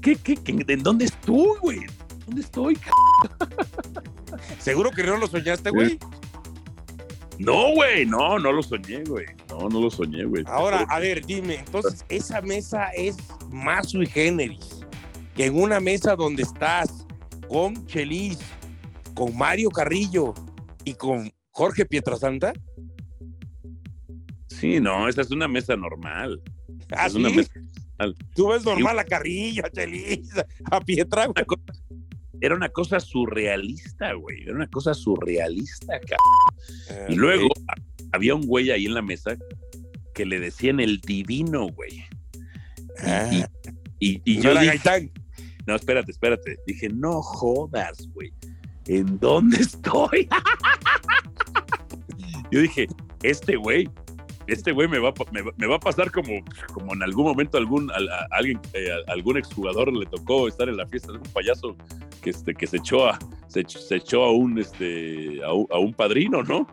¿Qué, qué, qué- ¿En dónde estoy, güey? ¿Dónde estoy, cabrón? ¿Seguro que no lo soñaste, güey? No, güey, no, no lo soñé, güey. No, no lo soñé, güey. Ahora, a ver, dime, entonces, esa mesa es más sui generis que en una mesa donde estás con Chelis, con Mario Carrillo y con Jorge Pietrasanta. Sí, no, esa es una mesa normal. ¿Ah, Es una mesa- Tú ves normal a Carrillo, a Chelis, a. Una cosa- Era una cosa surrealista, güey. Era una cosa surrealista, cabrón. Y luego a- había un güey ahí en la mesa que le decían el divino, güey. Ah, Y, y- y no yo era dije, Gaitán. no, espérate, espérate. Dije, no jodas, güey. ¿En dónde estoy? yo dije, este güey, este güey me va, a me, va- me va a pasar como, como en algún momento algún, al- a, alguien, eh, a- algún exjugador le tocó estar en la fiesta de un payaso que, este, que se echó a, se, ech- se echó a un, este, a un, a un padrino, ¿no?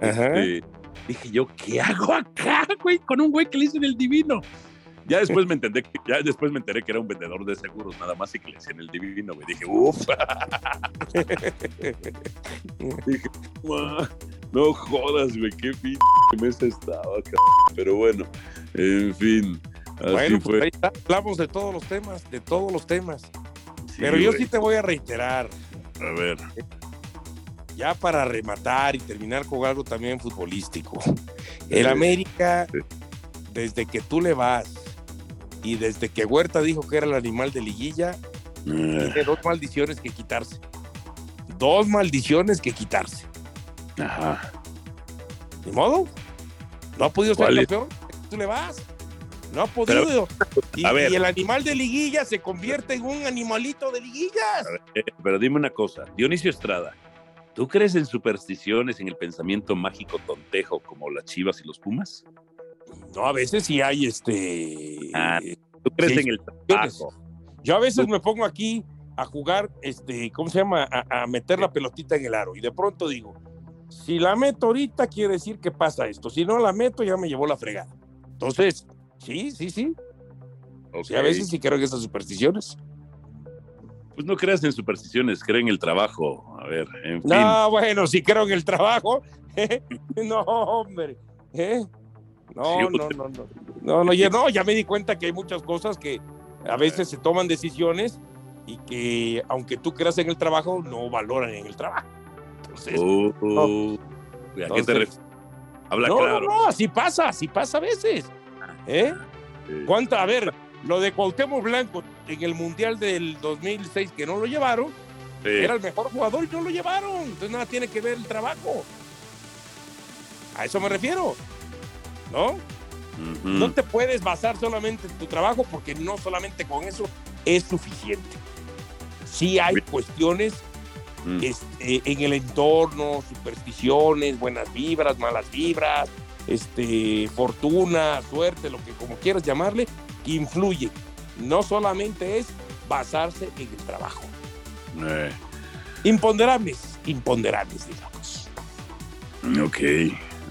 Ajá. Este, dije yo, ¿qué hago acá, güey? Con un güey que le dicen el divino. Ya después me entendé, que- ya después me enteré que era un vendedor de seguros nada más y que le decían el divino, güey. Dije, uff. dije, "Ma, no jodas, güey, qué pinche mesa estaba, cabrón". Pero bueno, en fin. Así Bueno, pues fue. ahí está. Hablamos de todos los temas, de todos los temas. Sí, Pero yo güey. sí te voy a reiterar, A ver, ya para rematar y terminar con algo también futbolístico. El Sí. América, Sí. desde que tú le vas y desde que Huerta dijo que era el animal de liguilla, eh, tiene dos maldiciones que quitarse. Dos maldiciones que quitarse. ajá. Ni modo. No ha podido ser campeón. Tú le vas. No ha podido. y, a ver. y el animal de liguilla se convierte en un animalito de liguillas. Eh, pero dime una cosa, Dionisio Estrada, ¿tú crees en supersticiones, en el pensamiento mágico tontejo como las chivas y los pumas? No, a veces sí hay este. Ah, ¿Tú crees Sí, en el trabajo? Yo a veces me pongo aquí a jugar, este, ¿cómo se llama? A, a meter la pelotita en el aro. Y de pronto digo, si la meto ahorita, quiere decir que pasa esto. Si no la meto, ya me llevó la fregada. Entonces, sí, sí, sí. Ok. Sí, a veces sí creo en esas supersticiones. Pues no creas en supersticiones, cree en el trabajo. A ver, en fin. No, bueno, sí creo en el trabajo. no, hombre. ¿eh? No, no, no, no. No, no, ya, no, ya me di cuenta que hay muchas cosas que a veces se toman decisiones y que aunque tú creas en el trabajo, no valoran en el trabajo. Entonces, Oh. ¿A qué te refieres? Habla no, claro. no, no, así pasa, así pasa a veces. ¿Eh? ¿Cuánta? A ver, lo de Cuauhtémoc Blanco en el Mundial del 2006 que no lo llevaron, Sí. era el mejor jugador y no lo llevaron. Entonces nada tiene que ver el trabajo. A eso me refiero. ¿No? No te puedes basar solamente en tu trabajo porque no solamente con eso es suficiente. Sí hay cuestiones Mm. este, en el entorno, supersticiones, buenas vibras, malas vibras, este, fortuna, suerte, lo que como quieras llamarle, que influye. No solamente es basarse en el trabajo. Eh, Imponderables, imponderables, digamos. ok,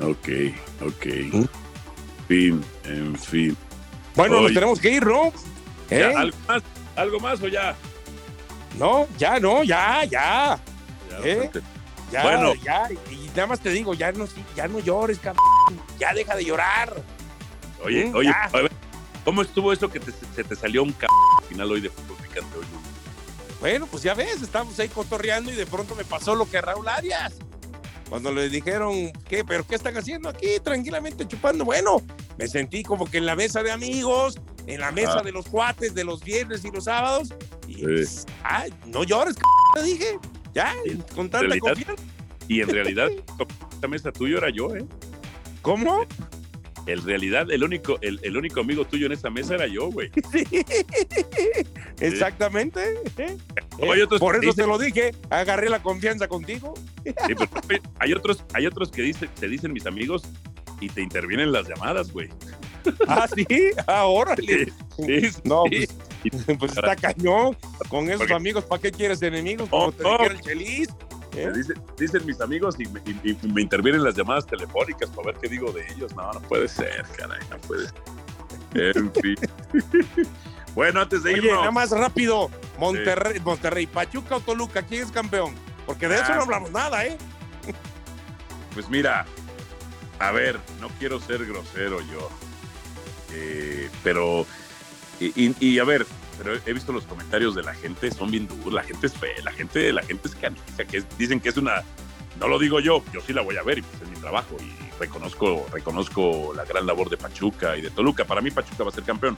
ok, ok. ¿Mm? Fin, en fin. Bueno, nos tenemos que ir, ¿no? Ya, ¿Eh? ¿Algo más? ¿Algo más o ya? No, ya, no, ya, ya. Ya, ¿Eh? Ya, Bueno. ya, y nada más te digo, ya no, ya no llores, cabrón. Ya deja de llorar. Oye, Mm, oye, ya. a ver, ¿cómo estuvo eso que te- se te salió un c al final hoy de fútbol picante hoy? Bueno, pues ya ves, estamos ahí cotorreando y de pronto me pasó lo que a Raúl Arias. Cuando le dijeron, ¿qué? ¿Pero qué están haciendo aquí? Tranquilamente chupando. Bueno, me sentí como que en la mesa de amigos, en la mesa Ah. de los cuates de los viernes y los sábados. Y, Sí. pues, ay, no llores, c te dije. Ya, Sí. con tanta realidad- confianza. Y en realidad, esta mesa tuyo era yo, ¿eh? ¿Cómo? En realidad, el único, el, el único amigo tuyo en esa mesa era yo, güey. Sí. Exactamente. ¿eh? Otros Por eso dicen- te lo dije. Agarré la confianza contigo. Sí, pero, oye, hay otros, hay otros que dicen, se dicen mis amigos y te intervienen las llamadas, güey. Ah, sí. Ahora. Sí, sí, No, sí. Pues está cañón. Con esos Porque- amigos, ¿para qué quieres enemigos? No, Como te no. dijera el. ¿eh? Dicen, dicen mis amigos y me, y- y me intervienen las llamadas telefónicas para ver qué digo de ellos. No, no puede ser, caray, no puede ser. En fin. bueno, antes de Oye, irnos. nada más rápido. Monterrey, Monterrey, Pachuca o Toluca, ¿quién es campeón? Porque de eso Ah. no hablamos nada, ¿eh? Pues mira, a ver, no quiero ser grosero yo, eh, pero, y, y- y a ver, pero he visto los comentarios de la gente, son bien duros, la gente es fea, la gente, la gente es canija, que es- dicen que es una, no lo digo yo, yo sí la voy a ver y pues es mi trabajo y reconozco, reconozco la gran labor de Pachuca y de Toluca. Para mí Pachuca va a ser campeón.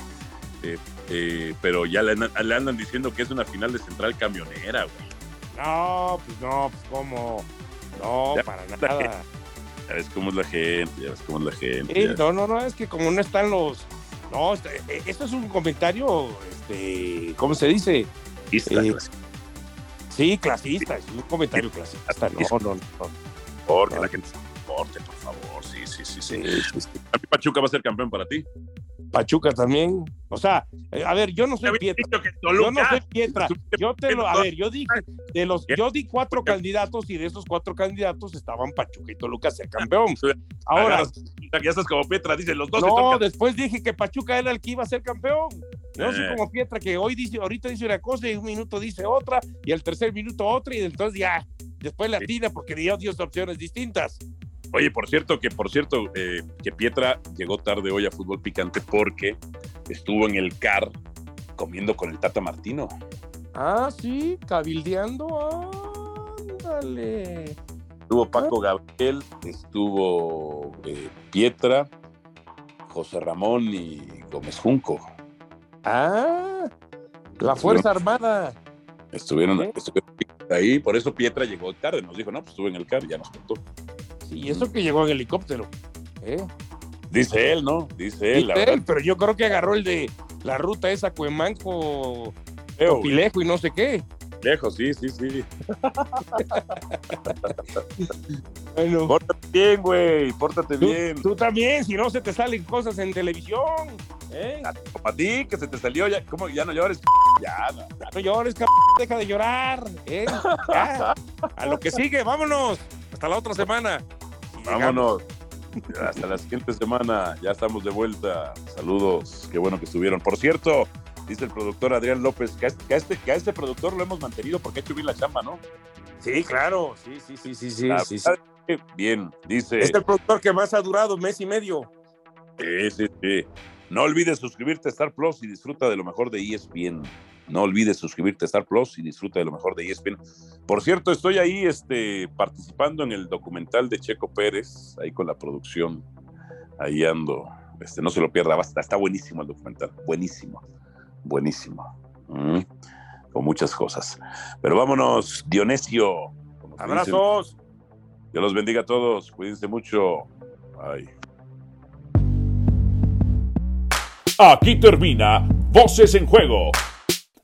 Eh, eh, pero ya le, andan diciendo que es una final de central camionera, güey. No, pues no, pues cómo. No, para nada. Ya ves cómo es la gente, ya ves cómo es la gente. no, no, no, es que como no están los. No, este, eh, esto es un comentario, este, ¿cómo se dice? clasista. Sí, clasista, es un comentario clasista. No, no, no. Porque la gente se comporte, por favor. Sí, sí, sí, sí. Pachuca va a ser campeón para ti? Pachuca también. O sea, eh, a ver, yo no soy Pietra. Yo no soy Pietra. Yo te lo, a ver, yo dije, de los, yo di cuatro candidatos y de esos cuatro candidatos estaban Pachuca y Toluca ser campeón. Ahora, ya estás como Pietra, dice los dos. No, después dije que Pachuca era el que iba a ser campeón. No soy eh. como Pietra que hoy dice, ahorita dice una cosa y un minuto dice otra y al tercer minuto otra y entonces ya, después la tira porque dio Dios opciones distintas. Oye, por cierto, que por cierto, eh, que Pietra llegó tarde hoy a Fútbol Picante porque estuvo en el CAR comiendo con el Tata Martino. Ah, sí, cabildeando. Ándale. Estuvo Paco Gabriel, estuvo eh, Pietra, José Ramón y Gómez Junco. Ah, la Fuerza Armada. Estuvieron, ahí, por eso Pietra llegó tarde, nos dijo, no, pues estuve en el CAR, ya nos contó. Y eso que llegó en helicóptero. ¿eh? Dice él, ¿no? Dice él. él pero yo creo que agarró el de la ruta esa Cuemanco, Pilejo y no sé qué. Lejos, sí, sí, sí. bueno. Pórtate bien, güey, pórtate bien. Tú también, si no se te salen cosas en televisión. ¿eh? A, ti, que se te salió, ya, ¿cómo? Ya no llores. Ya, no, no llores, deja de llorar. ¿eh? A lo que sigue, vámonos. Hasta la otra semana. Vámonos. Hasta la siguiente semana. Ya estamos de vuelta. Saludos. Qué bueno que estuvieron. Por cierto, dice el productor Adrián López, que a este, que a este, productor lo hemos mantenido porque ha hecho bien la chamba, ¿no? Sí, claro. Sí, sí, sí, sí, sí. sí, Bien, dice. Es el productor que más ha durado, mes y medio. Sí, sí, sí. No olvides suscribirte a Star Plus y disfruta de lo mejor de ESPN. No olvides suscribirte a Star Plus y disfruta de lo mejor de ESPN. Por cierto, estoy ahí este, participando en el documental de Checo Pérez, ahí con la producción. Ahí ando. Este, no se lo pierda, basta. Está buenísimo el documental. Buenísimo. Buenísimo. Mm, con muchas cosas. Pero vámonos, Dionisio. Abrazos. Dios los bendiga a todos. Cuídense mucho. Ay. Aquí termina Voces en Juego.